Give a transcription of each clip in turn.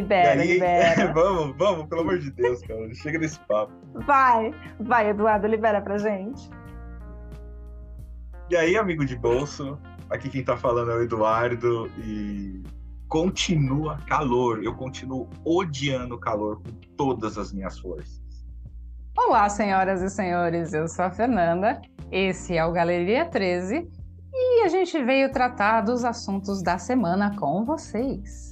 Libera, aí, libera. vamos, vamos, pelo amor de Deus, cara. Chega desse papo. Vai, vai, Eduardo, libera pra gente. E aí, amigo de bolso, aqui quem tá falando é o Eduardo e continua calor. Eu continuo odiando calor com todas as minhas forças. Olá, senhoras e senhores, eu sou a Fernanda, esse é o Galeria 13 e a gente veio tratar dos assuntos da semana com vocês.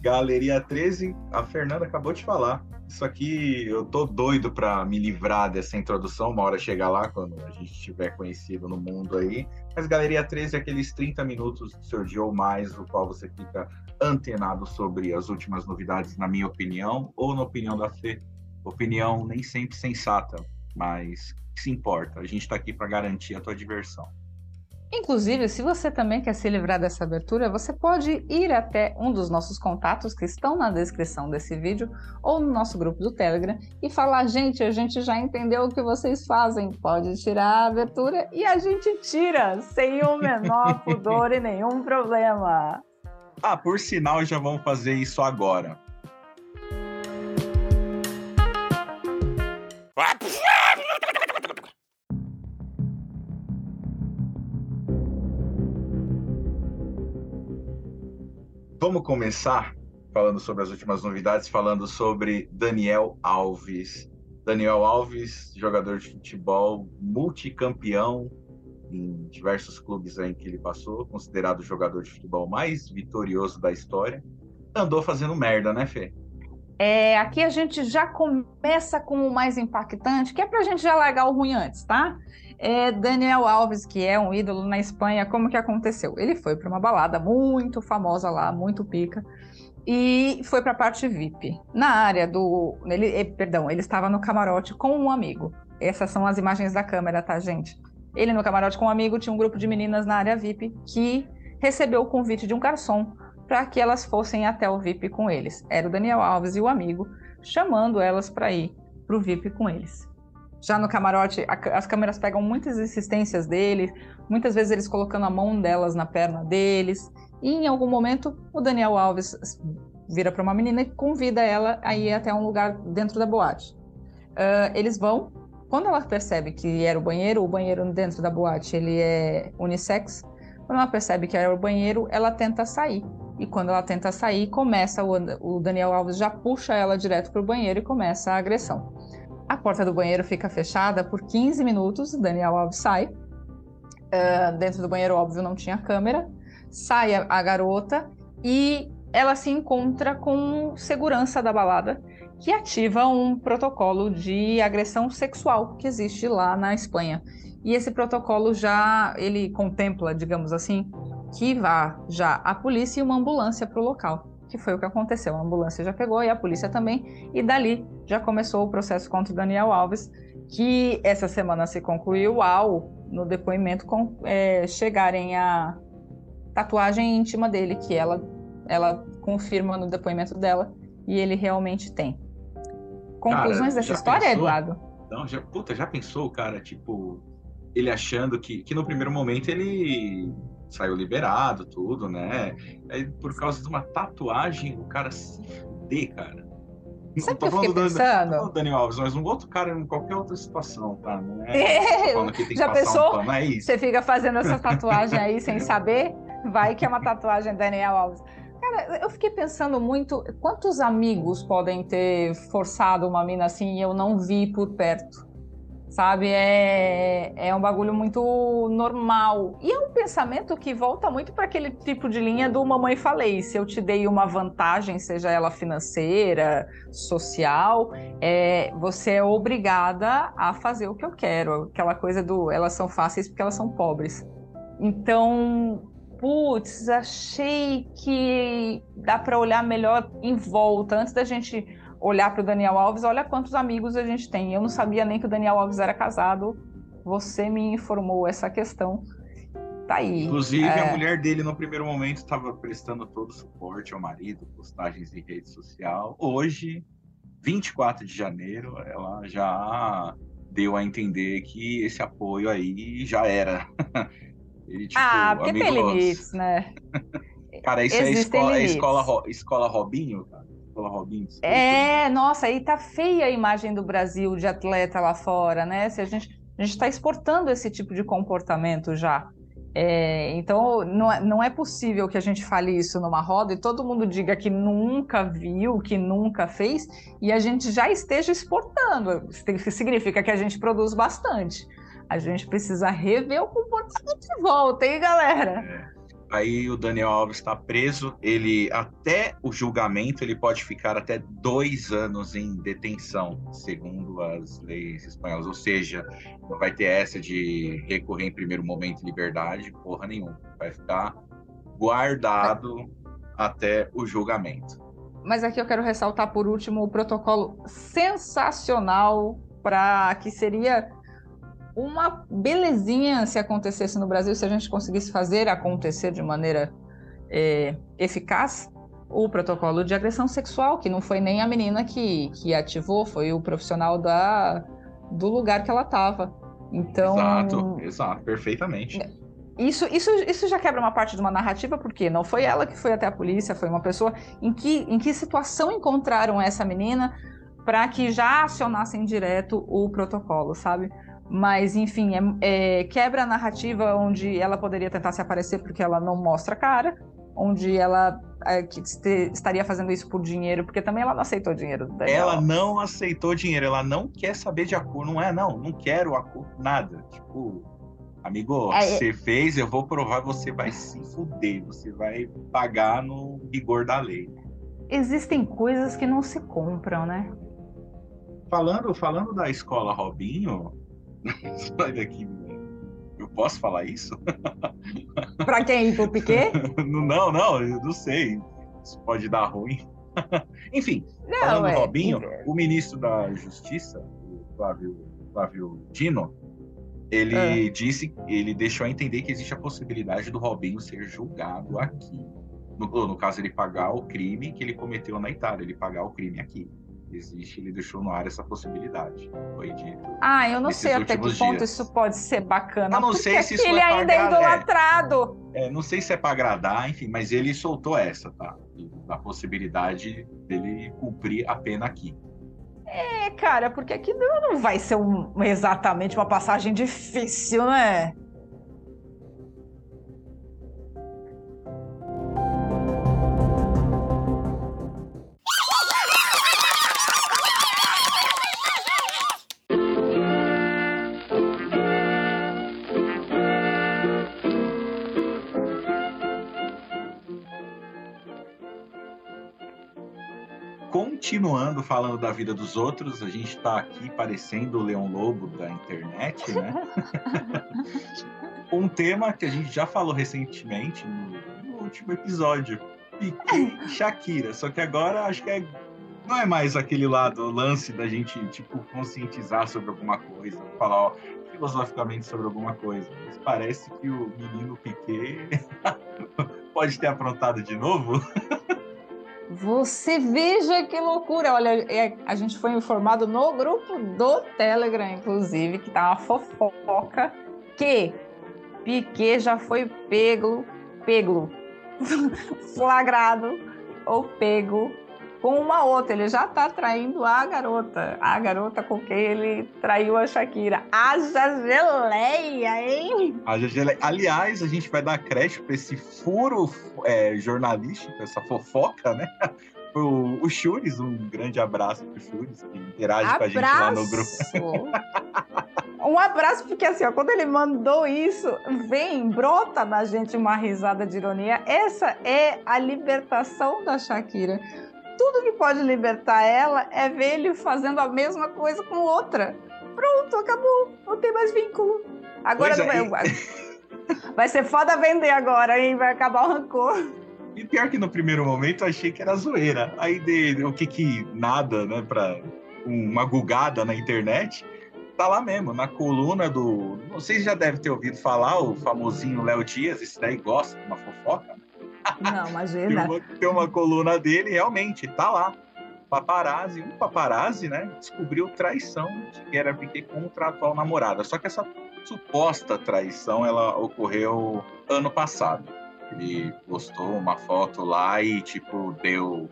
Galeria 13, a Fernanda acabou de falar. Isso aqui eu tô doido para me livrar dessa introdução, uma hora chegar lá, quando a gente estiver conhecido no mundo aí. Mas Galeria 13 é aqueles 30 minutos do seu dia ou mais, no qual você fica antenado sobre as últimas novidades, na minha opinião, ou na opinião da Fê. Opinião nem sempre sensata, mas se importa. A gente está aqui para garantir a tua diversão. Inclusive, se você também quer se livrar dessa abertura, você pode ir até um dos nossos contatos que estão na descrição desse vídeo ou no nosso grupo do Telegram e falar: gente, a gente já entendeu o que vocês fazem, pode tirar a abertura e a gente tira, sem o menor pudor e nenhum problema. Ah, por sinal, já vamos fazer isso agora. Vamos começar falando sobre as últimas novidades, falando sobre Daniel Alves. Daniel Alves, jogador de futebol, multicampeão em diversos clubes em que ele passou, considerado o jogador de futebol mais vitorioso da história. Andou fazendo merda, né, Fê? É, aqui a gente já começa com o mais impactante, que é para a gente já largar o ruim antes, tá? É Daniel Alves, que é um ídolo na Espanha, como que aconteceu? Ele foi para uma balada muito famosa lá, muito pica, e foi para a parte VIP. Na área do. Ele, eh, perdão, ele estava no camarote com um amigo. Essas são as imagens da câmera, tá, gente? Ele no camarote com um amigo tinha um grupo de meninas na área VIP que recebeu o convite de um garçom para que elas fossem até o VIP com eles. Era o Daniel Alves e o amigo chamando elas para ir para o VIP com eles. Já no camarote, a, as câmeras pegam muitas insistências deles, muitas vezes eles colocando a mão delas na perna deles, e em algum momento o Daniel Alves vira para uma menina e convida ela a ir até um lugar dentro da boate. Uh, eles vão, quando ela percebe que era o banheiro, o banheiro dentro da boate ele é unissex, quando ela percebe que era o banheiro, ela tenta sair. E quando ela tenta sair, começa o, o Daniel Alves já puxa ela direto para o banheiro e começa a agressão. A porta do banheiro fica fechada por 15 minutos, Daniel Alves sai. Uh, dentro do banheiro, óbvio, não tinha câmera. Sai a, a garota e ela se encontra com segurança da balada, que ativa um protocolo de agressão sexual que existe lá na Espanha. E esse protocolo já ele contempla, digamos assim, que vá já a polícia e uma ambulância para o local, que foi o que aconteceu. A ambulância já pegou e a polícia também, e dali já começou o processo contra o Daniel Alves, que essa semana se concluiu ao, no depoimento, com, é, chegarem a tatuagem íntima dele, que ela, ela confirma no depoimento dela, e ele realmente tem. Conclusões cara, dessa história, pensou? Eduardo? Não, já, puta, já pensou, cara, tipo, ele achando que, que no primeiro momento ele saiu liberado, tudo, né? Aí por causa de uma tatuagem, o cara se fuder, cara. Sabe o que eu fiquei pensando? Não Daniel Alves, mas um outro cara em qualquer outra situação, tá? Não é, falando que tem Já que pensou? Um pano, é isso. Você fica fazendo essa tatuagem aí sem saber? Vai que é uma tatuagem Daniel Alves. Cara, eu fiquei pensando muito, quantos amigos podem ter forçado uma mina assim e eu não vi por perto? Sabe? É, é um bagulho muito normal. E é um pensamento que volta muito para aquele tipo de linha do mamãe falei. Se eu te dei uma vantagem, seja ela financeira, social, é, você é obrigada a fazer o que eu quero. Aquela coisa do elas são fáceis porque elas são pobres. Então, putz, achei que dá para olhar melhor em volta antes da gente olhar para o Daniel Alves, olha quantos amigos a gente tem. Eu não sabia nem que o Daniel Alves era casado. Você me informou essa questão. Tá aí. Inclusive, é... a mulher dele, no primeiro momento, estava prestando todo o suporte ao marido, postagens em rede social. Hoje, 24 de janeiro, ela já deu a entender que esse apoio aí já era. E, tipo, ah, porque tem limites, né? cara, isso é Existem é escola, é escola, escola Robinho, cara. Escola Robinho. É, nossa, aí tá feia a imagem do Brasil de atleta lá fora, né? Se a gente a gente está exportando esse tipo de comportamento já. É, então, não é, não é possível que a gente fale isso numa roda e todo mundo diga que nunca viu, que nunca fez, e a gente já esteja exportando. Isso significa que a gente produz bastante. A gente precisa rever o comportamento de volta, hein, galera? É. Aí o Daniel Alves está preso. Ele até o julgamento ele pode ficar até dois anos em detenção, segundo as leis espanholas. Ou seja, não vai ter essa de recorrer em primeiro momento em liberdade, porra nenhuma. Vai ficar guardado até o julgamento. Mas aqui eu quero ressaltar por último o protocolo sensacional para que seria uma belezinha se acontecesse no Brasil, se a gente conseguisse fazer acontecer de maneira é, eficaz o protocolo de agressão sexual, que não foi nem a menina que, que ativou, foi o profissional da, do lugar que ela estava. Então, exato, exato, perfeitamente. Isso, isso, isso já quebra uma parte de uma narrativa, porque não foi ela que foi até a polícia, foi uma pessoa. Em que, em que situação encontraram essa menina para que já acionassem direto o protocolo, sabe? Mas, enfim, é, é, quebra a narrativa onde ela poderia tentar se aparecer porque ela não mostra a cara, onde ela é, este, estaria fazendo isso por dinheiro, porque também ela não aceitou dinheiro. Ela não aceitou dinheiro, ela não quer saber de acordo, não é, não, não quero acordo, nada. Tipo, amigo, é, você fez, eu vou provar, você vai se fuder, você vai pagar no rigor da lei. Existem coisas que não se compram, né? Falando, falando da escola Robinho, Sai daqui, eu posso falar isso? Para quem? Pro Piquet? não, não, eu não sei. Isso pode dar ruim. Enfim, não, falando é, Robinho, é. o ministro da Justiça, o Flávio, Flávio Dino, ele é. disse, ele deixou a entender que existe a possibilidade do Robinho ser julgado aqui. No, no caso, ele pagar o crime que ele cometeu na Itália, ele pagar o crime aqui existe, ele deixou no ar essa possibilidade. Foi dito. Ah, eu não sei até que dias. ponto isso pode ser bacana. Eu não sei se isso ele é ainda é idolatrado. É, é, não sei se é para agradar, enfim, mas ele soltou essa, tá? A possibilidade dele cumprir a pena aqui. É, cara, porque aqui não vai ser um, exatamente uma passagem difícil, né? Continuando falando da vida dos outros, a gente está aqui parecendo o Leão Lobo da internet, né? um tema que a gente já falou recentemente no, no último episódio, Piquet e Shakira. Só que agora acho que é, não é mais aquele lado, o lance da gente tipo conscientizar sobre alguma coisa, falar ó, filosoficamente sobre alguma coisa. Mas parece que o menino Piquet pode ter aprontado de novo. Você veja que loucura! Olha, é, a gente foi informado no grupo do Telegram, inclusive, que tá uma fofoca que Piquet já foi pego, pego, flagrado ou pego com uma outra. Ele já tá traindo a garota, a garota com quem ele traiu a Shakira. Haja geleia, hein? Haja geleia. Aliás, a gente vai dar crédito para esse furo é, jornalístico, essa fofoca, né? O, o Chures, um grande abraço pro Chures, que interage abraço. com a gente lá no grupo. um abraço, porque assim, ó, quando ele mandou isso, vem, brota na gente uma risada de ironia. Essa é a libertação da Shakira tudo que pode libertar ela é ver ele fazendo a mesma coisa com outra. Pronto, acabou. Não tem mais vínculo. Agora não é, vai. vai ser foda vender agora, hein? Vai acabar o rancor. E pior que no primeiro momento eu achei que era zoeira. Aí de o que que nada, né, pra uma gugada na internet, tá lá mesmo, na coluna do. Não sei se já deve ter ouvido falar, o famosinho Léo Dias, esse daí gosta de uma fofoca. Não, imagina. tem, uma, tem uma coluna dele, realmente, tá lá. Paparazzi, um paparazzi, né, descobriu traição que era porque contra a atual namorada. Só que essa suposta traição, ela ocorreu ano passado. Ele postou uma foto lá e, tipo, deu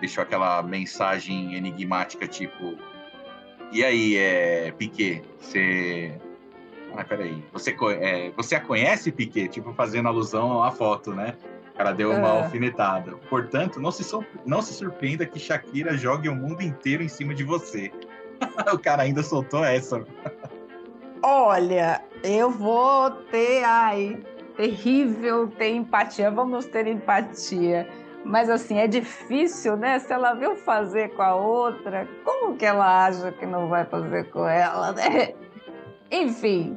deixou aquela mensagem enigmática, tipo. E aí, é, Piquet, você. Ah, peraí. Você, é, você a conhece, Piquet? Tipo, fazendo alusão à foto, né? O cara deu uma é. alfinetada. Portanto, não se, não se surpreenda que Shakira jogue o mundo inteiro em cima de você. o cara ainda soltou essa. Olha, eu vou ter. Ai, terrível ter empatia. Vamos ter empatia. Mas assim, é difícil, né? Se ela viu fazer com a outra, como que ela acha que não vai fazer com ela, né? Enfim,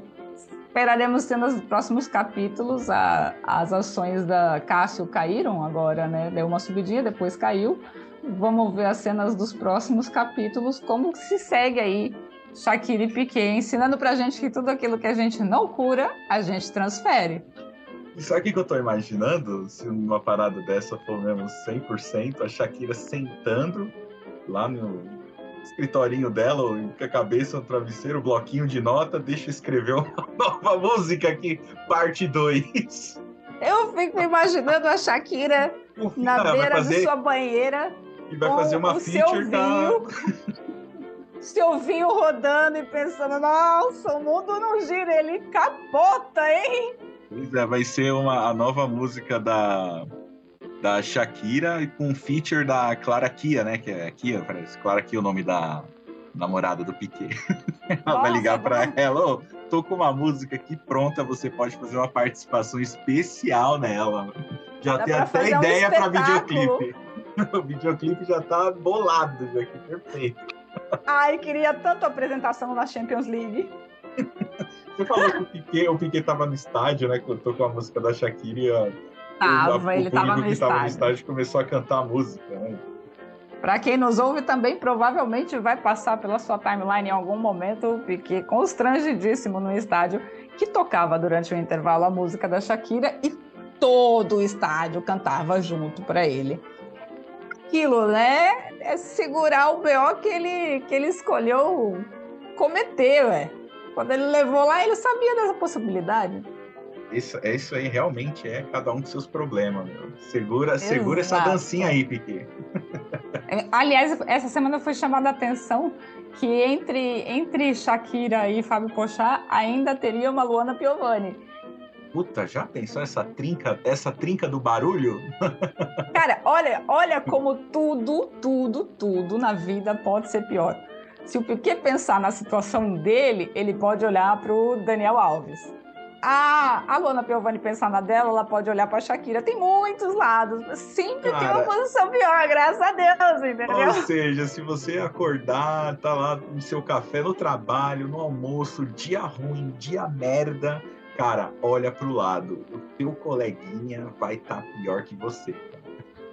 esperaremos ter nos próximos capítulos. A, as ações da Cássio caíram agora, né? Deu uma subidinha, depois caiu. Vamos ver as cenas dos próximos capítulos, como se segue aí Shakira e Piquet, ensinando pra gente que tudo aquilo que a gente não cura, a gente transfere. E sabe o que eu tô imaginando? Se uma parada dessa for mesmo 100%, a Shakira sentando lá no escritorinho dela, com a cabeça no travesseiro, o bloquinho de nota, deixa eu escrever uma nova música aqui, parte 2. Eu fico imaginando a Shakira na beira fazer... de sua banheira. E vai fazer uma feature da. seu vinho rodando e pensando, nossa, o mundo não gira, ele capota, hein? Pois é, vai ser uma, a nova música da, da Shakira com um feature da Clara Kia, né? Que é Kia, parece. Clara Kia é o nome da namorada do Piquet. ela vai ligar para ela, oh, tô com uma música aqui pronta, você pode fazer uma participação especial nela. Já Dá tem até ideia um para videoclipe. o videoclipe já tá bolado, já que perfeito. Ai, queria tanto a apresentação na Champions League. Você falou que o Piquet, o Piquet tava no estádio, né? Quando tocou a música da Shakira. Tava, ele tava no que estádio. Tava no estádio começou a cantar a música, né? Para quem nos ouve também, provavelmente vai passar pela sua timeline em algum momento o Piquet constrangidíssimo no estádio, que tocava durante o intervalo a música da Shakira e todo o estádio cantava junto para ele. Aquilo, né? é segurar o BO que ele, que ele escolheu cometer, ué. Quando ele levou lá, ele sabia dessa possibilidade. Isso, é isso aí, realmente é cada um com seus problemas. Meu. Segura, segura essa dancinha aí, Piquet. É, aliás, essa semana foi chamada a atenção que entre, entre Shakira e Fábio Pochá ainda teria uma Luana Piovani. Puta, já pensou essa trinca, essa trinca do barulho? Cara, olha, olha como tudo, tudo, tudo na vida pode ser pior. Se o Piquet pensar na situação dele, ele pode olhar para o Daniel Alves. A, a Luana Piovani pensar na dela, ela pode olhar para Shakira. Tem muitos lados. Sempre Cara, tem uma posição pior, graças a Deus, entendeu? Ou seja, se você acordar, tá lá no seu café, no trabalho, no almoço, dia ruim, dia merda, cara, olha pro lado. O teu coleguinha vai estar tá pior que você.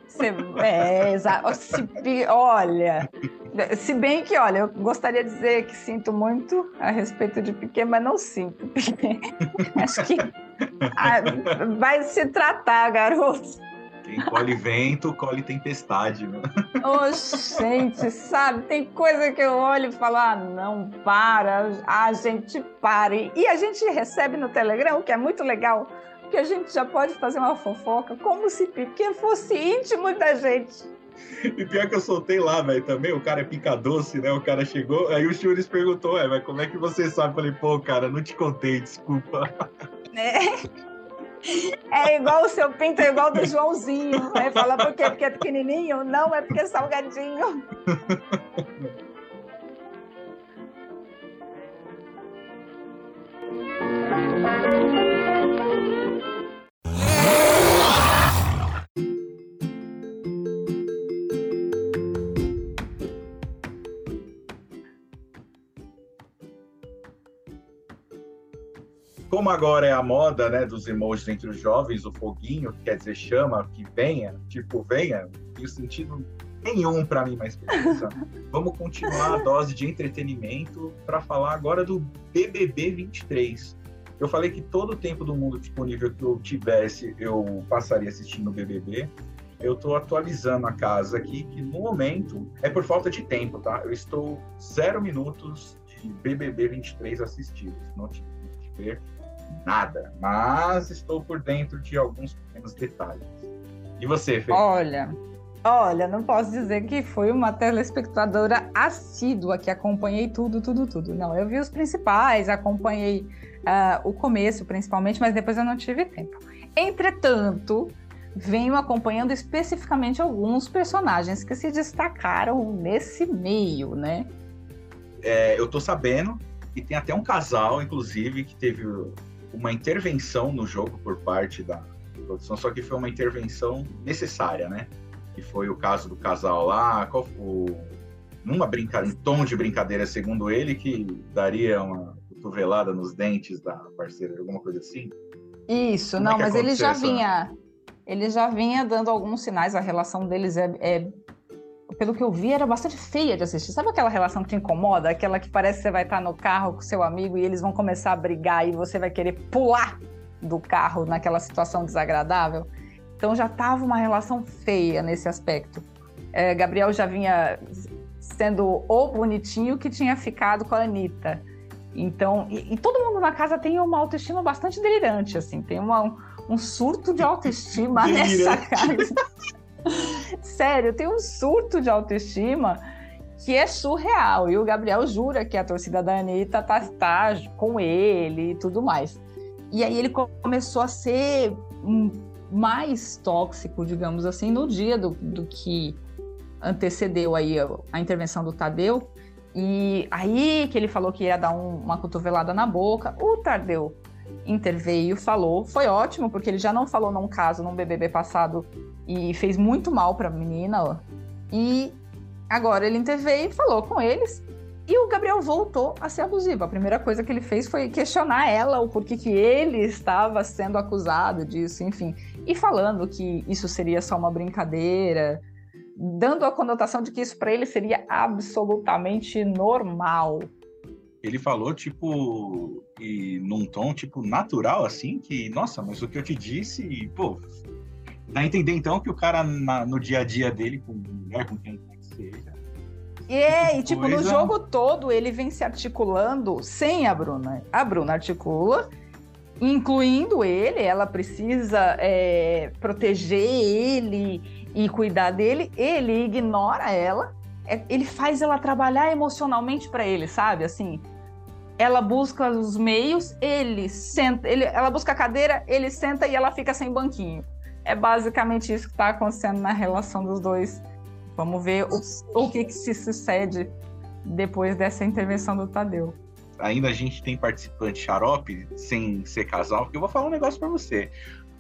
Você, é, exato. Se, olha, se bem que, olha, eu gostaria de dizer que sinto muito a respeito de Piquet, mas não sinto. Acho que ah, vai se tratar, garoto. Quem colhe vento, colhe tempestade. Né? Oh, gente, sabe? Tem coisa que eu olho e falo, ah, não, para, a gente pare. E a gente recebe no Telegram, o que é muito legal, que a gente já pode fazer uma fofoca como se Piquet fosse íntimo da gente. E pior que eu soltei lá, velho, também, o cara é pica doce, né? O cara chegou, aí o Churis perguntou, é, mas como é que você sabe? Eu falei, pô, cara, não te contei, desculpa. É. É igual o seu pinto, é igual do Joãozinho. Fala por quê? Porque é pequenininho? Não, é porque é salgadinho. como agora é a moda, né, dos emojis entre os jovens, o foguinho, que quer dizer chama, que venha, tipo, venha, tem sentido nenhum para mim mais pensa. Vamos continuar a dose de entretenimento para falar agora do BBB 23. Eu falei que todo o tempo do mundo disponível que eu tivesse, eu passaria assistindo o BBB. Eu estou atualizando a casa aqui, que no momento é por falta de tempo, tá? Eu estou zero minutos de BBB 23 assistidos. Não tive ver nada, mas estou por dentro de alguns pequenos detalhes. E você, Fê? Olha, Olha, não posso dizer que fui uma telespectadora assídua que acompanhei tudo, tudo, tudo. Não, eu vi os principais, acompanhei uh, o começo principalmente, mas depois eu não tive tempo. Entretanto, venho acompanhando especificamente alguns personagens que se destacaram nesse meio, né? É, eu tô sabendo que tem até um casal, inclusive, que teve uma intervenção no jogo por parte da produção, só que foi uma intervenção necessária, né? Que foi o caso do casal lá, qual, o, numa brincadeira, em tom de brincadeira, segundo ele, que daria uma cotovelada nos dentes da parceira, alguma coisa assim. Isso, Como é não, é mas ele já essa... vinha, ele já vinha dando alguns sinais, a relação deles é, é, pelo que eu vi, era bastante feia de assistir. Sabe aquela relação que te incomoda? Aquela que parece que você vai estar no carro com seu amigo e eles vão começar a brigar e você vai querer pular do carro naquela situação desagradável? Então já estava uma relação feia nesse aspecto. É, Gabriel já vinha sendo o bonitinho que tinha ficado com a Anitta. Então, e, e, todo mundo na casa tem uma autoestima bastante delirante, assim, tem uma, um surto de autoestima nessa casa. Sério, tem um surto de autoestima que é surreal. E o Gabriel jura que a torcida da Anitta tá, tá com ele e tudo mais. E aí ele começou a ser mais tóxico, digamos assim, no dia do, do que antecedeu aí a, a intervenção do Tadeu, e aí que ele falou que ia dar um, uma cotovelada na boca, o Tardeu interveio, falou, foi ótimo, porque ele já não falou num caso, num BBB passado, e fez muito mal para a menina, ó. e agora ele interveio e falou com eles, e o Gabriel voltou a ser abusivo. A primeira coisa que ele fez foi questionar ela, o porquê que ele estava sendo acusado disso, enfim, e falando que isso seria só uma brincadeira, dando a conotação de que isso para ele seria absolutamente normal. Ele falou, tipo, e num tom, tipo, natural, assim, que, nossa, mas o que eu te disse, pô, dá a entender então que o cara na, no dia a dia dele, com mulher, com quem quer que seja. É, e tipo, coisa... no jogo todo ele vem se articulando sem a Bruna. A Bruna articula, incluindo ele, ela precisa é, proteger ele e cuidar dele, ele ignora ela, é, ele faz ela trabalhar emocionalmente para ele, sabe? Assim, ela busca os meios, ele senta, ele, ela busca a cadeira, ele senta e ela fica sem banquinho. É basicamente isso que está acontecendo na relação dos dois. Vamos ver o, o que, que se sucede depois dessa intervenção do Tadeu. Ainda a gente tem participante xarope sem ser casal, porque eu vou falar um negócio para você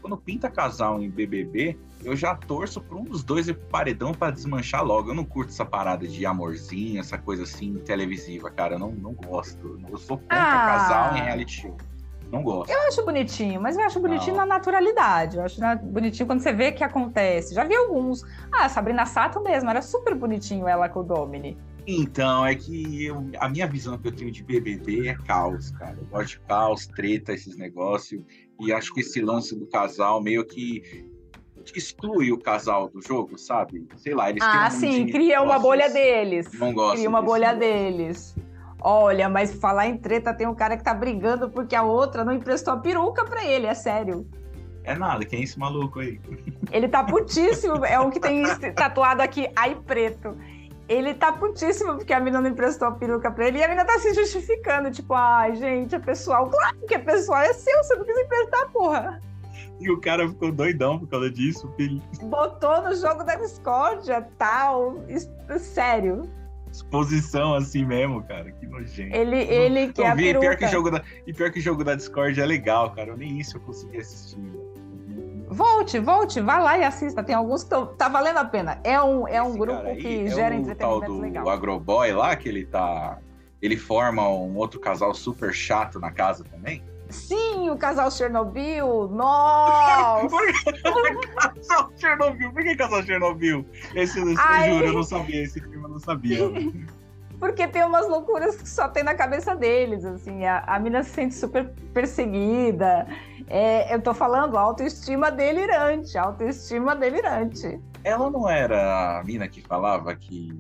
quando pinta casal em BBB, eu já torço para um dos dois ir pro paredão para desmanchar logo. Eu não curto essa parada de amorzinho, essa coisa assim televisiva, cara. Eu não, não gosto. Eu sou contra ah. casal em reality show. Não gosto. Eu acho bonitinho, mas eu acho bonitinho não. na naturalidade. Eu acho bonitinho quando você vê que acontece. Já vi alguns. Ah, Sabrina Sato mesmo, era super bonitinho ela com o Domini. Então, é que eu, a minha visão que eu tenho de BBB é caos, cara. Eu gosto de caos, treta, esses negócios. E acho que esse lance do casal meio que exclui o casal do jogo, sabe? Sei lá, eles Ah, sim, cria uma bolha deles. Não gosto. Cria uma bolha deles. Olha, mas falar em treta, tem um cara que tá brigando porque a outra não emprestou a peruca pra ele, é sério. É nada, quem é esse maluco aí? Ele tá putíssimo, é o que tem tatuado aqui, ai preto ele tá putíssimo porque a menina não emprestou a peruca pra ele e a menina tá se justificando, tipo, ai, gente, é pessoal. Claro que é pessoal, é seu, você não quis emprestar, porra. E o cara ficou doidão por causa disso, filho. Botou no jogo da discórdia, tal. Sério. Exposição assim mesmo, cara. Que nojento. Ele, ele quer a peruca. Pior que o jogo da, e pior que o jogo da Discord é legal, cara. Eu nem isso eu consegui assistir. Volte, volte, vá lá e assista. Tem alguns que tão, tá valendo a pena. É um, é um grupo que é gera entretenimento tal do legal. O Agroboy lá, que ele tá. Ele forma um outro casal super chato na casa também? Sim, o casal Chernobyl. Nossa! Por que casal Chernobyl? Por que casal Chernobyl? Esse, eu juro, eu não sabia. Esse filme eu não sabia. Porque tem umas loucuras que só tem na cabeça deles, assim. A, a mina se sente super perseguida. É, eu tô falando autoestima delirante, autoestima delirante. Ela não era a mina que falava que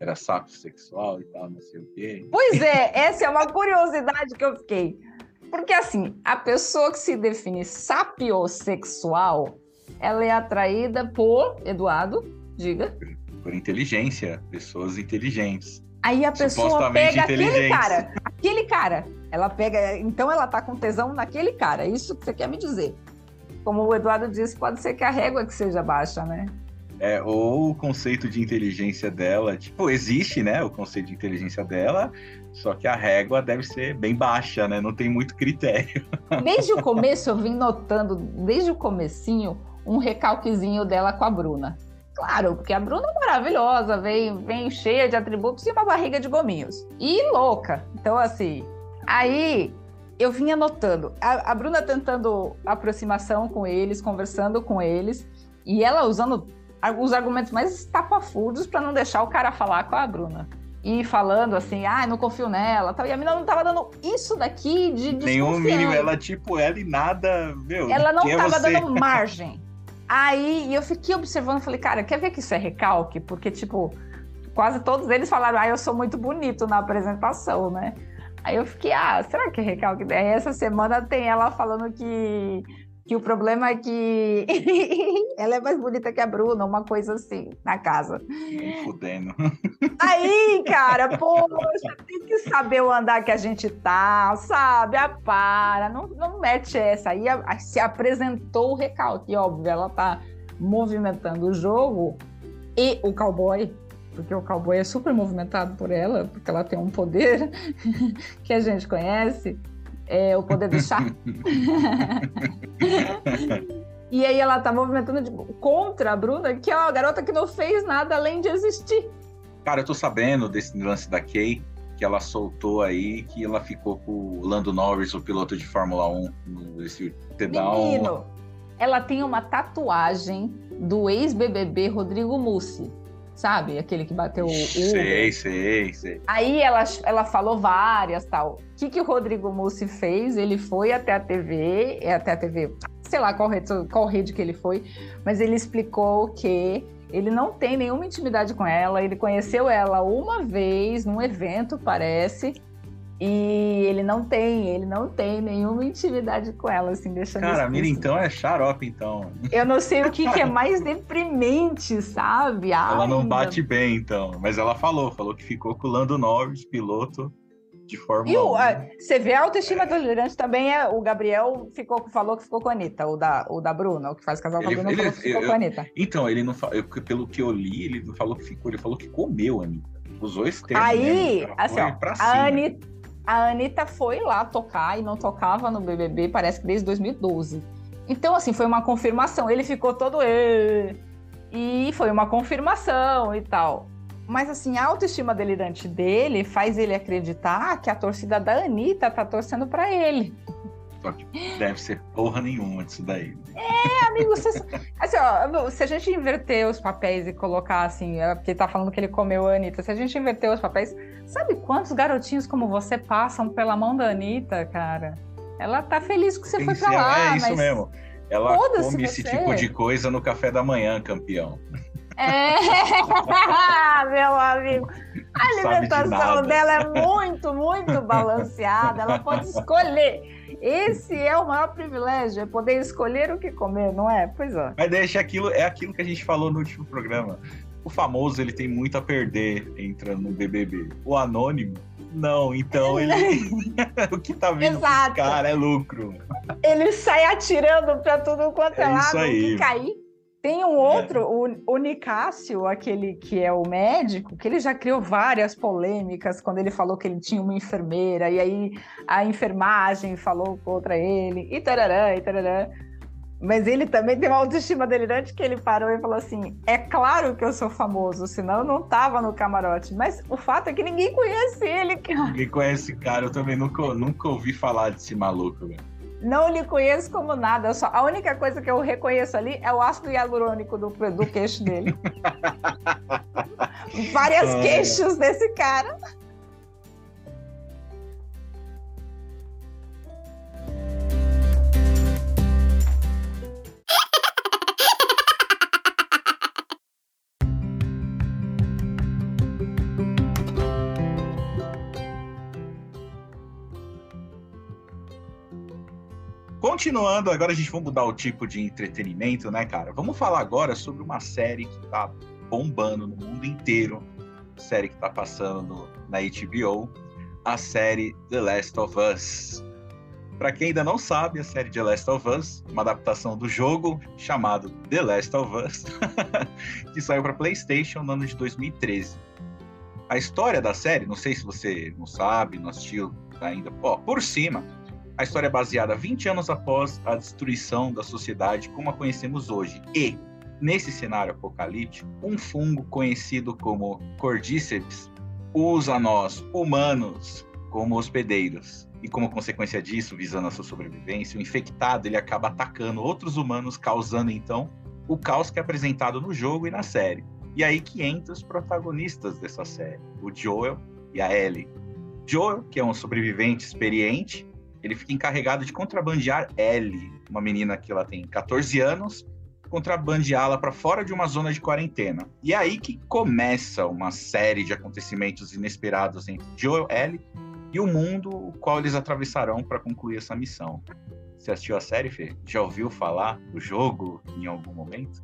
era sapo sexual e tal, não sei o quê? Pois é, essa é uma curiosidade que eu fiquei. Porque assim, a pessoa que se define sapiosexual, ela é atraída por Eduardo Diga. Por inteligência, pessoas inteligentes. Aí a pessoa pega aquele cara, aquele cara. Ela pega, então ela tá com tesão naquele cara. É isso que você quer me dizer. Como o Eduardo disse, pode ser que a régua que seja baixa, né? É, ou o conceito de inteligência dela, tipo, existe, né, o conceito de inteligência dela, só que a régua deve ser bem baixa, né? Não tem muito critério. Desde o começo eu vim notando, desde o comecinho, um recalquezinho dela com a Bruna. Claro, porque a Bruna é maravilhosa, vem, vem cheia de atributos e uma barriga de gominhos. E louca. Então, assim, aí eu vinha notando. A, a Bruna tentando aproximação com eles, conversando com eles, e ela usando os argumentos mais estapafúrdios para não deixar o cara falar com a Bruna. E falando assim, ah, não confio nela. Tal. E a menina não tava dando isso daqui de Nenhum mínimo, ela tipo, ela e nada, meu. Ela não é tava dando margem. Aí eu fiquei observando, falei, cara, quer ver que isso é recalque? Porque, tipo, quase todos eles falaram, ah, eu sou muito bonito na apresentação, né? Aí eu fiquei, ah, será que é recalque? Aí essa semana tem ela falando que que o problema é que ela é mais bonita que a Bruna, uma coisa assim, na casa. Fudendo. Aí, cara, poxa, tem que saber o andar que a gente tá, sabe? A para, não, não mete essa. Aí se apresentou o recalque, óbvio, ela tá movimentando o jogo e o cowboy, porque o cowboy é super movimentado por ela, porque ela tem um poder que a gente conhece é, o poder do chá. e aí ela tá movimentando de, contra a Bruna, que é uma garota que não fez nada além de existir. Cara, eu tô sabendo desse lance da Kay, que ela soltou aí, que ela ficou com o Lando Norris, o piloto de Fórmula 1, nesse pedal. Menino, ela tem uma tatuagem do ex-BBB Rodrigo Mussi sabe? Aquele que bateu o. Sei, sei, sei. Aí ela, ela falou várias tal. O que, que o Rodrigo Mussi fez? Ele foi até a TV, é até a TV, sei lá qual rede, qual rede que ele foi, mas ele explicou que ele não tem nenhuma intimidade com ela, ele conheceu ela uma vez num evento, parece, e ele não tem, ele não tem nenhuma intimidade com ela, assim, deixando Cara, a Mira então é xarope, então. Eu não sei o que, que é mais deprimente, sabe? Ela não bate bem, então. Mas ela falou, falou que ficou com o Lando Norris, piloto de Fórmula 1. você vê a autoestima é. do Liderante também é. O Gabriel ficou, falou que ficou com a Anitta, o da, o da Bruna, o que faz casal com a Bruna, ele, falou que ficou eu, com a Anitta. Então, ele não eu, pelo que eu li, ele não falou que ficou, ele falou que comeu a Anitta. Usou esse termo. Aí, assim, ó, a Anitta a Anitta foi lá tocar e não tocava no BBB, parece que desde 2012. Então, assim, foi uma confirmação. Ele ficou todo. E foi uma confirmação e tal. Mas, assim, a autoestima delirante dele faz ele acreditar que a torcida da Anitta tá torcendo para ele. Só que deve ser porra nenhuma disso daí. É, amigo, você, assim, ó, se a gente inverter os papéis e colocar assim, é porque tá falando que ele comeu a Anitta, se a gente inverter os papéis, sabe quantos garotinhos como você passam pela mão da Anitta, cara? Ela tá feliz que você Tem foi pra lá. É isso mesmo. Ela come esse tipo de coisa no café da manhã, campeão. É, meu amigo. A alimentação de dela é muito, muito balanceada. Ela pode escolher. Esse é o maior privilégio, é poder escolher o que comer, não é? Pois é. Mas deixa aquilo, é aquilo que a gente falou no último programa. O famoso, ele tem muito a perder entrando no BBB. O anônimo, não. Então ele. o que tá vindo Exato. cara é lucro. Ele sai atirando pra tudo quanto é, é lado, o que cair. Tem um outro, é. o, o Nicásio, aquele que é o médico, que ele já criou várias polêmicas quando ele falou que ele tinha uma enfermeira, e aí a enfermagem falou contra ele, e tarará, e tarará. Mas ele também tem uma autoestima delirante que ele parou e falou assim: é claro que eu sou famoso, senão eu não tava no camarote. Mas o fato é que ninguém conhece ele, cara. Ninguém conhece, cara. Eu também nunca, nunca ouvi falar desse maluco, velho. Não lhe conheço como nada. Só, a única coisa que eu reconheço ali é o ácido hialurônico do, do queixo dele. Várias queixos desse cara. Continuando, agora a gente vai mudar o tipo de entretenimento, né, cara? Vamos falar agora sobre uma série que tá bombando no mundo inteiro, série que está passando na HBO, a série The Last of Us. Para quem ainda não sabe, a série The Last of Us, uma adaptação do jogo chamado The Last of Us, que saiu para PlayStation no ano de 2013. A história da série, não sei se você não sabe, não assistiu ainda, Pô, por cima, a história é baseada 20 anos após a destruição da sociedade como a conhecemos hoje. E, nesse cenário apocalíptico, um fungo conhecido como Cordyceps usa nós, humanos, como hospedeiros. E como consequência disso, visando a sua sobrevivência, o infectado ele acaba atacando outros humanos, causando então o caos que é apresentado no jogo e na série. E aí que entra os protagonistas dessa série, o Joel e a Ellie. Joel, que é um sobrevivente experiente, ele fica encarregado de contrabandear Ellie, uma menina que ela tem 14 anos, contrabandeá-la para fora de uma zona de quarentena. E é aí que começa uma série de acontecimentos inesperados entre Joel, Ellie e o mundo o qual eles atravessarão para concluir essa missão. Você assistiu a série, Fê? Já ouviu falar do jogo em algum momento?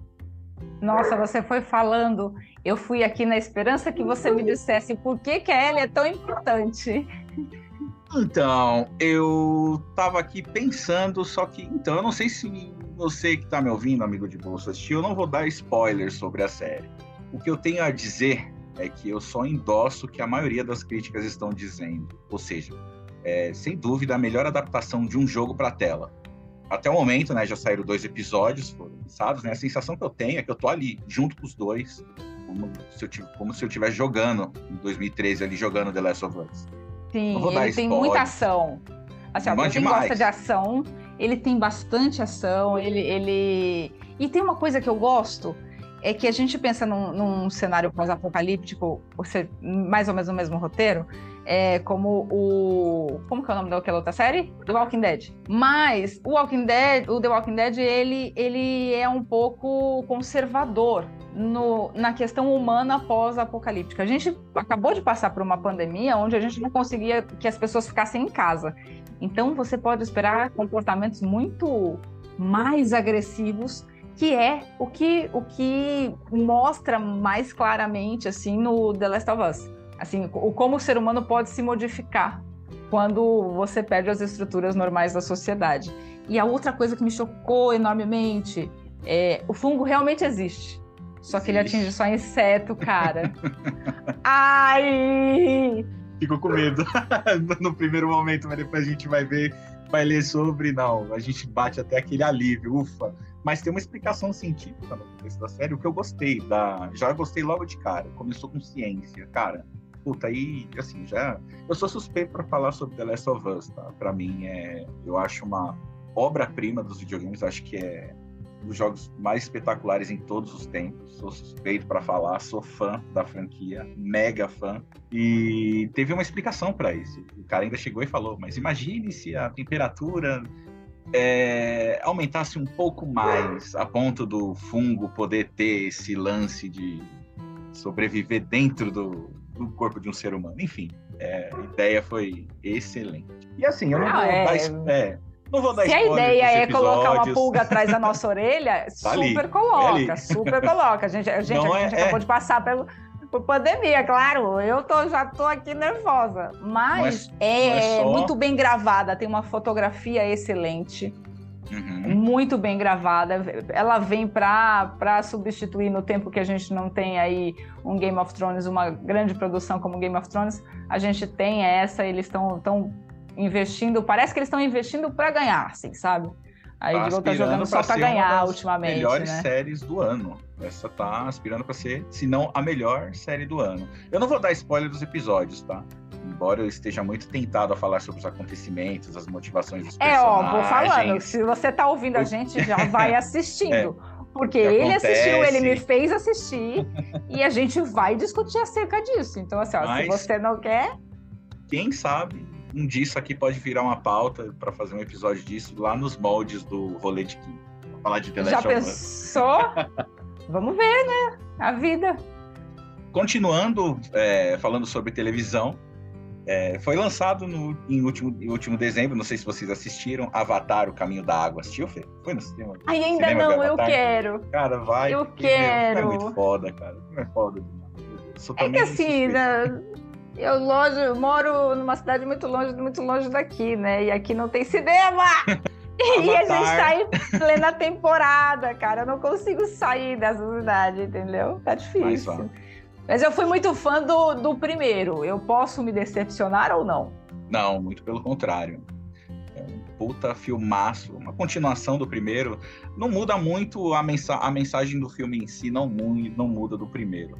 Nossa, você foi falando. Eu fui aqui na esperança que você me dissesse por que, que a Ellie é tão importante. Então, eu tava aqui pensando, só que, então, eu não sei se você que tá me ouvindo, amigo de bolsa, eu não vou dar spoilers sobre a série. O que eu tenho a dizer é que eu só endosso o que a maioria das críticas estão dizendo. Ou seja, é, sem dúvida, a melhor adaptação de um jogo para tela. Até o momento, né, já saíram dois episódios, foram lançados, né? A sensação que eu tenho é que eu tô ali, junto com os dois, como se eu, como se eu estivesse jogando em 2013 ali, jogando The Last of Us. Sim, ele tem muita ação. Assim, ó, quem gosta de ação, ele tem bastante ação, ele, ele... E tem uma coisa que eu gosto, é que a gente pensa num, num cenário pós-apocalíptico, mais ou menos no mesmo roteiro, é como o... Como que é o nome daquela outra série? The Walking Dead. Mas o Walking Dead, o The Walking Dead, ele, ele é um pouco conservador no, na questão humana pós-apocalíptica. A gente acabou de passar por uma pandemia onde a gente não conseguia que as pessoas ficassem em casa. Então você pode esperar comportamentos muito mais agressivos, que é o que, o que mostra mais claramente assim no The Last of Us. Assim, o como o ser humano pode se modificar quando você perde as estruturas normais da sociedade. E a outra coisa que me chocou enormemente é o fungo realmente existe. Só que ele atinge só inseto, cara. Ai! Fico com medo no primeiro momento, mas depois a gente vai ver, vai ler sobre. Não, a gente bate até aquele alívio, ufa. Mas tem uma explicação científica no começo da série, o que eu gostei. Da... Já gostei logo de cara. Começou com ciência, cara. Puta, aí, assim, já. Eu sou suspeito para falar sobre The Last of Us, tá? Pra mim, é... eu acho uma obra-prima dos videogames. Acho que é dos jogos mais espetaculares em todos os tempos. Sou suspeito para falar, sou fã da franquia, mega fã. E teve uma explicação para isso. O cara ainda chegou e falou: Mas imagine se a temperatura é, aumentasse um pouco mais, a ponto do fungo poder ter esse lance de sobreviver dentro do, do corpo de um ser humano. Enfim, é, a ideia foi excelente. E assim, eu não, vou é... dar. É, não vou dar Se a ideia é colocar uma pulga atrás da nossa orelha, tá super ali, coloca, é super coloca. A gente, a gente, a gente é, acabou é... de passar pelo, por pandemia, claro. Eu tô, já tô aqui nervosa. Mas é, é, só... muito bem gravada, tem uma fotografia excelente. Uhum. Muito bem gravada. Ela vem para substituir no tempo que a gente não tem aí um Game of Thrones, uma grande produção como Game of Thrones. A gente tem essa, eles estão tão investindo, parece que eles estão investindo para ganhar, assim, sabe? Aí tá Diego tá jogando só para ganhar ultimamente. Melhores né? séries do ano. Essa tá aspirando para ser, se não a melhor série do ano. Eu não vou dar spoiler dos episódios, tá? Embora eu esteja muito tentado a falar sobre os acontecimentos, as motivações dos personagens. É, ó, vou falando. Se você tá ouvindo a gente, já vai assistindo. é. Porque ele acontece. assistiu, ele me fez assistir e a gente vai discutir acerca disso. Então, assim, ó, Mas, se você não quer. Quem sabe um disso aqui pode virar uma pauta para fazer um episódio disso lá nos moldes do rolê de Kim. Falar de The Já pensou? Vamos ver, né? A vida. Continuando é, falando sobre televisão, É, foi lançado no, em, último, em último dezembro, não sei se vocês assistiram, Avatar, O Caminho da Água. Assistiu, Fê? Foi no cinema? Ai, ainda cinema não, eu quero. Cara, vai. Eu quero. Meu, é muito foda, cara. É foda É que assim, né, eu longe, moro numa cidade muito longe, muito longe daqui, né? E aqui não tem cinema! e a gente tá em plena temporada, cara. Eu não consigo sair dessa cidade, entendeu? Tá difícil. Mas eu fui muito fã do, do primeiro. Eu posso me decepcionar ou não? Não, muito pelo contrário. É um puta filmaço, uma continuação do primeiro. Não muda muito a, mensa a mensagem do filme em si, não, não muda do primeiro.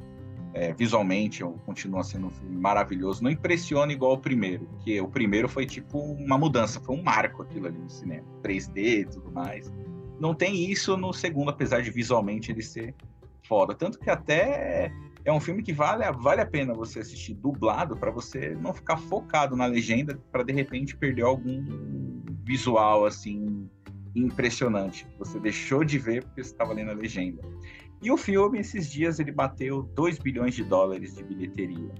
É, visualmente, continua sendo um filme maravilhoso. Não impressiona igual o primeiro, porque o primeiro foi tipo uma mudança, foi um marco aquilo ali no cinema. 3D e tudo mais. Não tem isso no segundo, apesar de visualmente ele ser foda. Tanto que até é um filme que vale, vale a pena você assistir dublado para você não ficar focado na legenda para de repente perder algum visual assim impressionante que você deixou de ver porque estava lendo a legenda. E o filme, esses dias, ele bateu 2 bilhões de dólares de bilheteria.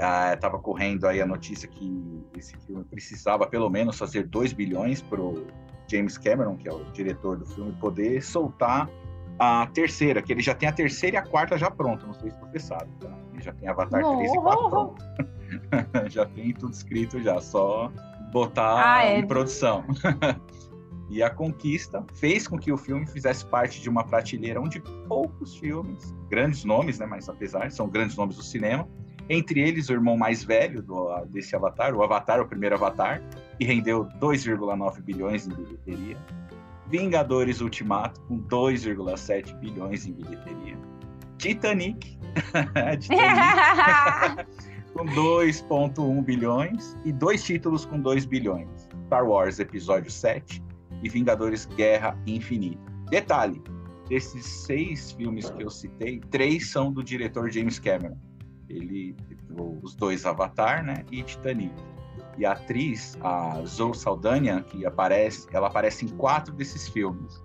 Ah, tava correndo aí a notícia que esse filme precisava pelo menos fazer 2 bilhões para o James Cameron, que é o diretor do filme, poder soltar a terceira, que ele já tem a terceira e a quarta já pronta, não sei se você sabe, tá? Ele já tem Avatar não. 3 e 4 pronto. já tem tudo escrito já, só botar ah, é. em produção. e a conquista fez com que o filme fizesse parte de uma prateleira onde poucos filmes, grandes nomes, né, mas apesar, são grandes nomes do cinema, entre eles o irmão mais velho do, desse Avatar, o Avatar, o primeiro Avatar, que rendeu 2,9 bilhões em bilheteria Vingadores Ultimato, com 2,7 bilhões em bilheteria. Titanic, Titanic com 2,1 bilhões. E dois títulos com 2 bilhões: Star Wars Episódio 7 e Vingadores Guerra Infinita. Detalhe: desses seis filmes que eu citei, três são do diretor James Cameron. Ele, os dois Avatar, né, e Titanic. E a atriz, a Zoe Saldanha, que aparece, ela aparece em quatro desses filmes.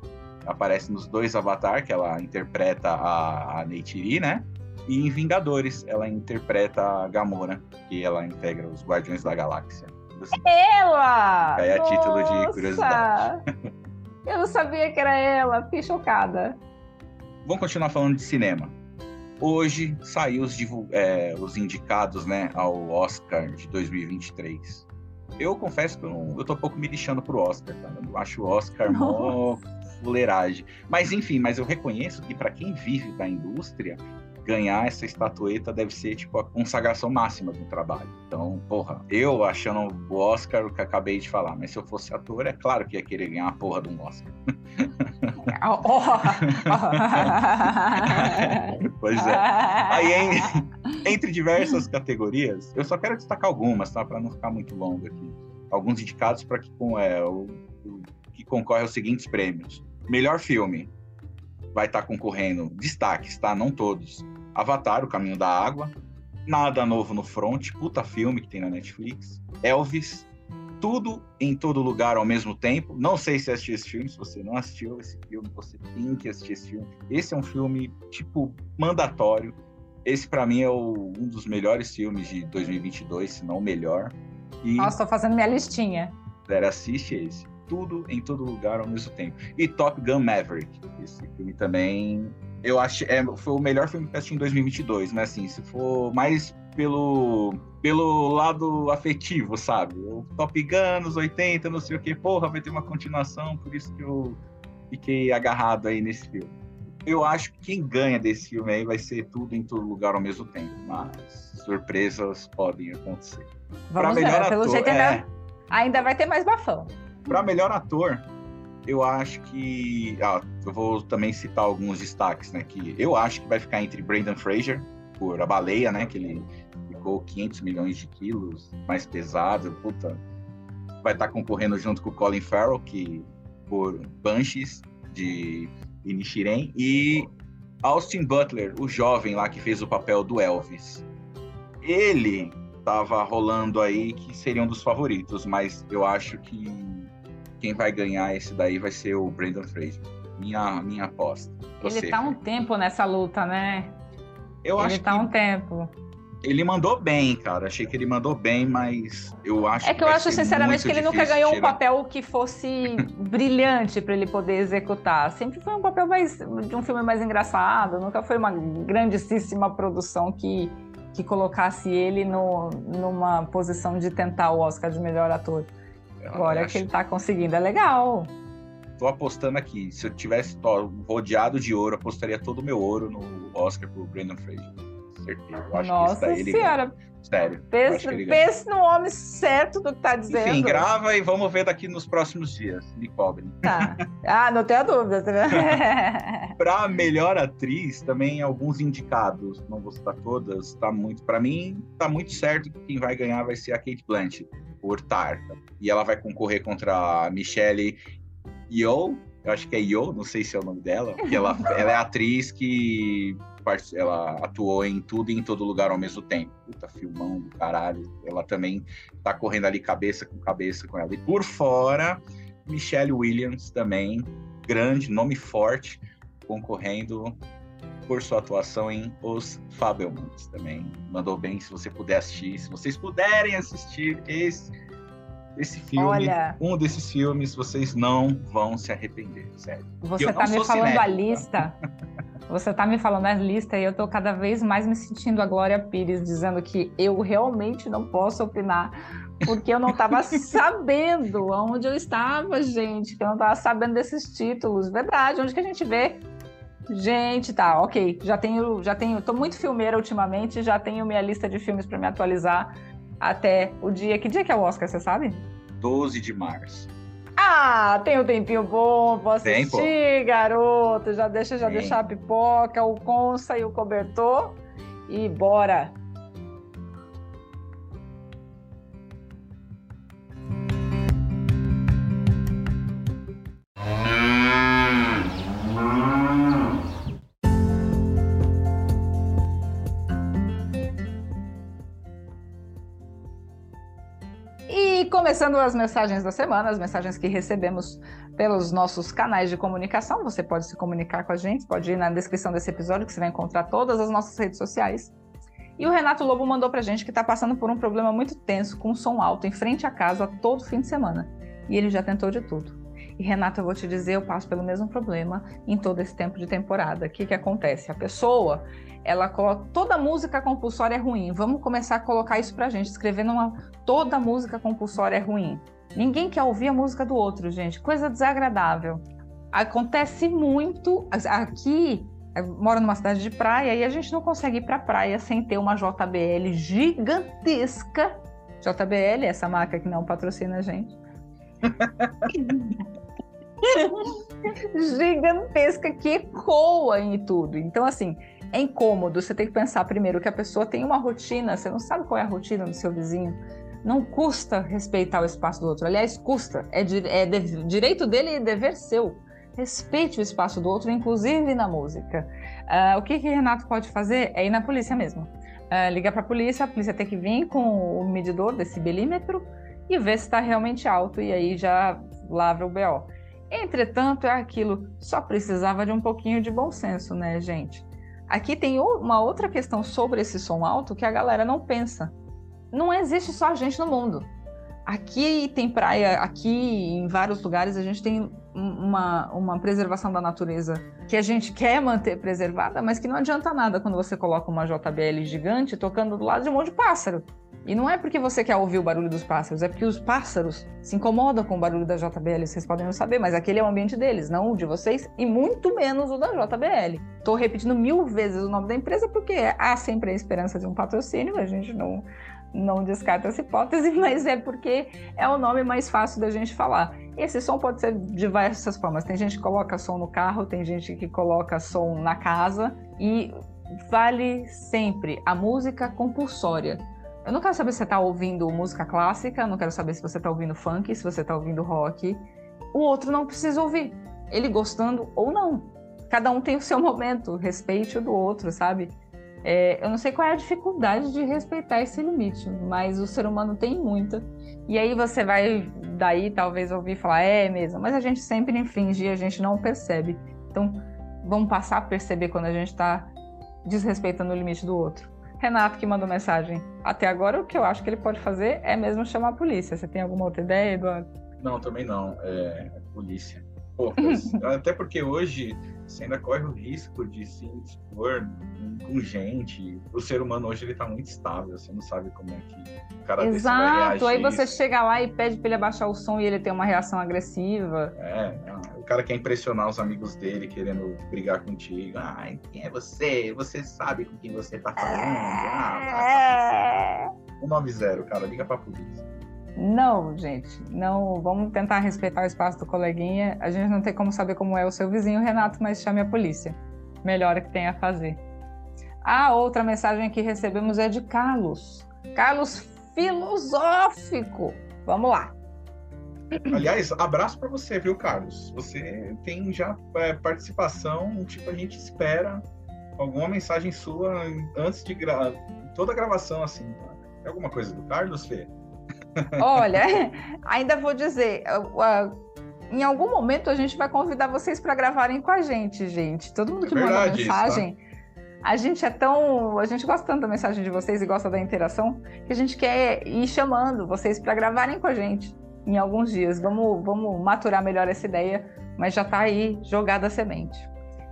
Aparece nos dois Avatar, que ela interpreta a, a Neytiri, né? E em Vingadores, ela interpreta a Gamora, que ela integra os Guardiões da Galáxia. Assim. Ela! É a título de curiosidade. Eu não sabia que era ela, fiquei chocada. Vamos continuar falando de cinema. Hoje saiu os, é, os, indicados né, ao Oscar de 2023. Eu confesso que eu, eu tô um pouco me lixando pro Oscar, tá? Eu acho o Oscar mó fuleiragem. Mas enfim, mas eu reconheço que para quem vive da indústria, ganhar essa estatueta deve ser tipo a consagração máxima do trabalho. Então, porra, eu achando o Oscar o que acabei de falar, mas se eu fosse ator, é claro que ia querer ganhar a porra de um Oscar. pois é. Aí, entre diversas categorias, eu só quero destacar algumas, tá? Para não ficar muito longo aqui. Alguns indicados para que, com, é, o, o, que concorre aos seguintes prêmios: melhor filme vai estar tá concorrendo destaques, tá? Não todos. Avatar, O Caminho da Água, Nada Novo no Front, puta filme que tem na Netflix, Elvis, Tudo em Todo Lugar ao mesmo tempo. Não sei se assistiu esse filme, se você não assistiu esse filme, você tem que assistir esse filme. Esse é um filme, tipo, mandatório. Esse, para mim, é o, um dos melhores filmes de 2022, se não o melhor. E... Nossa, tô fazendo minha listinha. Galera, assiste esse. Tudo em todo lugar ao mesmo tempo. E Top Gun Maverick. Esse filme também eu acho é, foi o melhor filme que assisti em 2022, mas assim, se for mais pelo pelo lado afetivo, sabe? O Top Gun, nos 80, não sei o que, porra, vai ter uma continuação, por isso que eu fiquei agarrado aí nesse filme. Eu acho que quem ganha desse filme aí vai ser tudo em todo lugar ao mesmo tempo, mas surpresas podem acontecer. Vamos pra melhor ver, pelo ator, jeito ainda, é... ainda vai ter mais bafão. Para melhor ator, eu acho que. Ah, eu vou também citar alguns destaques, né? Que eu acho que vai ficar entre Brandon Fraser, por A Baleia, né? Que ele ficou 500 milhões de quilos, mais pesado, puta. Vai estar tá concorrendo junto com o Colin Farrell, que por Banshees, de Inishiren, e Austin Butler, o jovem lá que fez o papel do Elvis. Ele tava rolando aí que seria um dos favoritos, mas eu acho que quem vai ganhar esse daí vai ser o Brandon Fraser. Minha, minha aposta. Você, Ele tá um tempo nessa luta, né? Eu Ele acho tá que... um tempo. Ele mandou bem, cara. Achei que ele mandou bem, mas eu acho É que eu acho, sinceramente, que ele nunca ganhou tirar. um papel que fosse brilhante para ele poder executar. Sempre foi um papel mais de um filme mais engraçado, nunca foi uma grandíssima produção que, que colocasse ele no, numa posição de tentar o Oscar de melhor ator. Agora que ele tá conseguindo, é legal. Tô apostando aqui. Se eu tivesse rodeado de ouro, apostaria todo o meu ouro no Oscar pro Brandon Fraser certeza. Eu acho Nossa que ele senhora. Sério. Pense, pense no homem certo do que tá dizendo. Enfim, grava e vamos ver daqui nos próximos dias. Me cobrem. Tá. Ah, não tenho dúvida. Para melhor atriz, também alguns indicados. Não vou citar todas. Tá muito. Para mim, tá muito certo que quem vai ganhar vai ser a Kate Blanchett por Tar. E ela vai concorrer contra a Michelle Yeoh. Eu acho que é Yeoh, não sei se é o nome dela. Que ela, ela é atriz que ela atuou em tudo e em todo lugar ao mesmo tempo. Puta, filmão do caralho. Ela também tá correndo ali cabeça com cabeça com ela. E por fora, Michelle Williams também, grande, nome forte, concorrendo por sua atuação em Os Fabelmans também. Mandou bem, se você puder assistir. Se vocês puderem assistir esse, esse filme, Olha, um desses filmes, vocês não vão se arrepender, sério. Você tá me falando cinético, a lista... Você tá me falando a lista e eu tô cada vez mais me sentindo a Glória Pires, dizendo que eu realmente não posso opinar, porque eu não estava sabendo onde eu estava, gente, que eu não estava sabendo desses títulos. Verdade, onde que a gente vê? Gente, tá, ok. Já tenho, já tenho, tô muito filmeira ultimamente, já tenho minha lista de filmes para me atualizar até o dia. Que dia que é o Oscar, você sabe? 12 de março. Ah, tem um tempinho bom pra assistir, Tempo. garoto. Já deixa, já deixar a pipoca, o consa e o cobertor e bora. Começando as mensagens da semana, as mensagens que recebemos pelos nossos canais de comunicação. Você pode se comunicar com a gente, pode ir na descrição desse episódio que você vai encontrar todas as nossas redes sociais. E o Renato Lobo mandou pra gente que está passando por um problema muito tenso com som alto em frente à casa todo fim de semana. E ele já tentou de tudo. E Renato, eu vou te dizer, eu passo pelo mesmo problema em todo esse tempo de temporada. O que, que acontece? A pessoa, ela coloca. Toda música compulsória é ruim. Vamos começar a colocar isso pra gente, escrevendo uma. Toda música compulsória é ruim. Ninguém quer ouvir a música do outro, gente. Coisa desagradável. Acontece muito. Aqui, moro numa cidade de praia e a gente não consegue ir pra praia sem ter uma JBL gigantesca. JBL, essa marca que não patrocina a gente. gigantesca que ecoa em tudo. Então, assim, é incômodo. Você tem que pensar primeiro que a pessoa tem uma rotina, você não sabe qual é a rotina do seu vizinho. Não custa respeitar o espaço do outro. Aliás, custa. É, é de, direito dele e dever seu. Respeite o espaço do outro, inclusive na música. Uh, o que, que Renato pode fazer é ir na polícia mesmo. Uh, ligar para a polícia, a polícia tem que vir com o medidor desse belímetro e ver se está realmente alto, e aí já lavra o BO. Entretanto, é aquilo, só precisava de um pouquinho de bom senso, né, gente? Aqui tem uma outra questão sobre esse som alto que a galera não pensa. Não existe só a gente no mundo. Aqui tem praia, aqui em vários lugares a gente tem uma, uma preservação da natureza que a gente quer manter preservada, mas que não adianta nada quando você coloca uma JBL gigante tocando do lado de um monte de pássaro. E não é porque você quer ouvir o barulho dos pássaros, é porque os pássaros se incomodam com o barulho da JBL, vocês podem não saber, mas aquele é o ambiente deles, não o de vocês, e muito menos o da JBL. Estou repetindo mil vezes o nome da empresa porque há sempre a esperança de um patrocínio, a gente não, não descarta essa hipótese, mas é porque é o nome mais fácil da gente falar. Esse som pode ser de diversas formas. Tem gente que coloca som no carro, tem gente que coloca som na casa, e vale sempre a música compulsória eu não quero saber se você está ouvindo música clássica, não quero saber se você está ouvindo funk, se você está ouvindo rock. O outro não precisa ouvir, ele gostando ou não. Cada um tem o seu momento, respeite o do outro, sabe? É, eu não sei qual é a dificuldade de respeitar esse limite, mas o ser humano tem muita. E aí você vai daí talvez ouvir falar, é mesmo, mas a gente sempre infringe a gente não percebe. Então vamos passar a perceber quando a gente está desrespeitando o limite do outro. Renato que mandou mensagem. Até agora, o que eu acho que ele pode fazer é mesmo chamar a polícia. Você tem alguma outra ideia, Eduardo? Não, também não. É, é polícia. até porque hoje você ainda corre o risco de se expor com gente. O ser humano hoje ele tá muito estável, você não sabe como é que o cara Exato, aí você chega lá e pede para ele abaixar o som e ele tem uma reação agressiva. É, o cara quer impressionar os amigos dele, querendo brigar contigo. Ah, quem é você? Você sabe com quem você tá falando? Ah, é... 190, cara, liga pra polícia. Não, gente, não. Vamos tentar respeitar o espaço do coleguinha. A gente não tem como saber como é o seu vizinho, Renato, mas chame a polícia. Melhor que tem a fazer. A outra mensagem que recebemos é de Carlos. Carlos filosófico. Vamos lá. Aliás, abraço para você, viu, Carlos? Você tem já é, participação, tipo, a gente espera alguma mensagem sua antes de gra... toda a gravação, assim. É alguma coisa do Carlos, Fê? Olha, ainda vou dizer, em algum momento a gente vai convidar vocês para gravarem com a gente, gente. Todo mundo que é manda mensagem. Isso, tá? A gente é tão. A gente gosta tanto da mensagem de vocês e gosta da interação que a gente quer ir chamando vocês para gravarem com a gente em alguns dias. Vamos, vamos maturar melhor essa ideia, mas já está aí jogada a semente.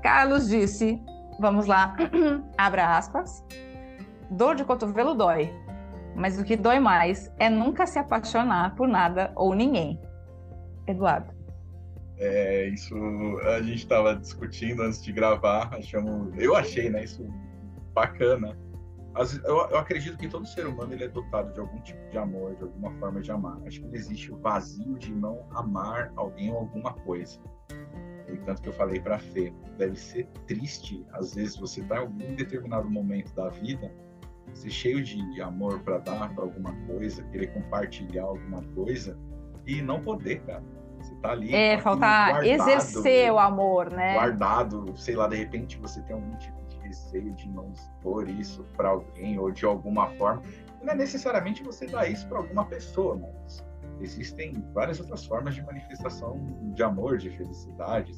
Carlos disse: vamos lá, abra aspas. Dor de cotovelo dói, mas o que dói mais é nunca se apaixonar por nada ou ninguém. Eduardo. É, isso a gente estava discutindo antes de gravar, achamos, eu achei, né, isso bacana. eu, eu, acredito que todo ser humano ele é dotado de algum tipo de amor, de alguma forma de amar. Acho que não existe o vazio de não amar alguém ou alguma coisa. E tanto que eu falei para Fê, deve ser triste, às vezes você está em algum determinado momento da vida ser cheio de amor para dar para alguma coisa, querer compartilhar alguma coisa e não poder, cara. Você tá ali. É, faltar exercer o amor, né? Guardado, sei lá, de repente você tem algum tipo de receio de não expor isso para alguém ou de alguma forma. Não é necessariamente você dar isso para alguma pessoa, mas existem várias outras formas de manifestação de amor, de felicidade.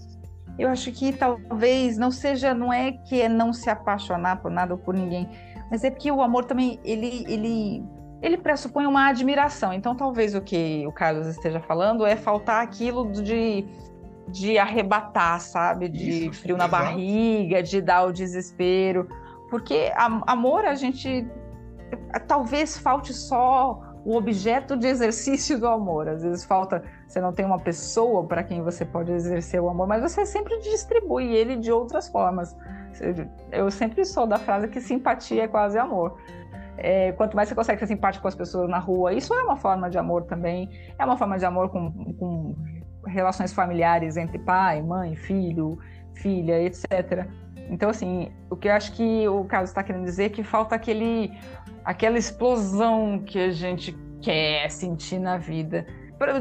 Eu acho que talvez não seja, não é que é não se apaixonar por nada ou por ninguém, mas é porque o amor também, ele, ele, ele pressupõe uma admiração. Então, talvez o que o Carlos esteja falando é faltar aquilo de, de arrebatar, sabe? De Isso, frio na exato. barriga, de dar o desespero. Porque amor, a gente. Talvez falte só o objeto de exercício do amor. Às vezes falta, você não tem uma pessoa para quem você pode exercer o amor, mas você sempre distribui ele de outras formas. Eu sempre sou da frase que simpatia é quase amor. É, quanto mais você consegue ser simpático com as pessoas na rua, isso é uma forma de amor também. É uma forma de amor com, com relações familiares entre pai, mãe, filho, filha, etc. Então, assim, o que eu acho que o Carlos está querendo dizer é que falta aquele, aquela explosão que a gente quer sentir na vida.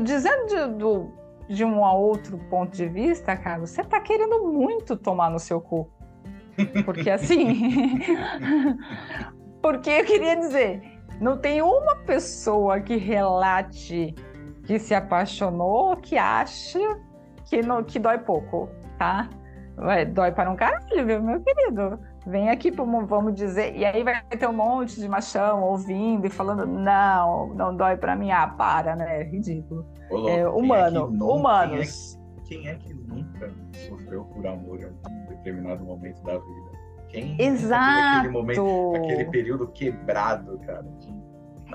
Dizendo de, do, de um a outro ponto de vista, Carlos, você está querendo muito tomar no seu cu. Porque assim. porque eu queria dizer, não tem uma pessoa que relate que se apaixonou que acha que, não, que dói pouco, tá? Vai, dói para um caralho, viu, meu querido? Vem aqui, vamos dizer, e aí vai ter um monte de machão ouvindo e falando, não, não dói para mim. Ah, para, né? É ridículo. Ô, é, humano, nunca, humanos. Quem é, que, nunca sofreu por amor em algum determinado momento da vida? Quem Exato. aquele momento, aquele período quebrado, cara?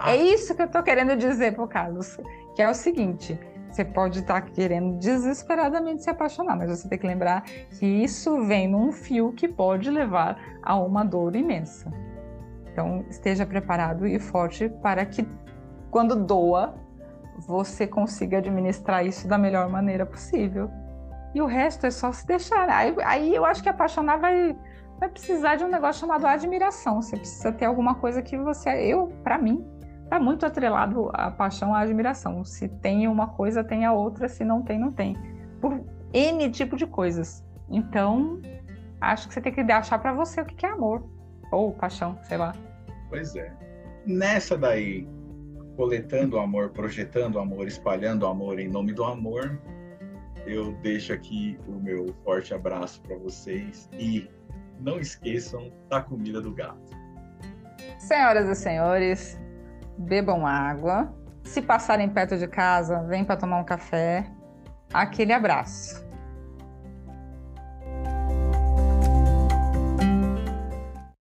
É isso que eu tô querendo dizer pro Carlos, que é o seguinte, você pode estar tá querendo desesperadamente se apaixonar, mas você tem que lembrar que isso vem num fio que pode levar a uma dor imensa. Então, esteja preparado e forte para que, quando doa, você consiga administrar isso da melhor maneira possível. E o resto é só se deixar. Aí, aí eu acho que apaixonar vai, vai precisar de um negócio chamado admiração. Você precisa ter alguma coisa que você. Eu, para mim, está muito atrelado a paixão à admiração. Se tem uma coisa, tem a outra, se não tem, não tem. Por N tipo de coisas. Então, acho que você tem que achar para você o que é amor. Ou paixão, sei lá. Pois é. Nessa daí, coletando amor, projetando amor, espalhando amor em nome do amor, eu deixo aqui o meu forte abraço para vocês e não esqueçam da comida do gato. Senhoras e senhores, bebam água. Se passarem perto de casa, vem para tomar um café. Aquele abraço.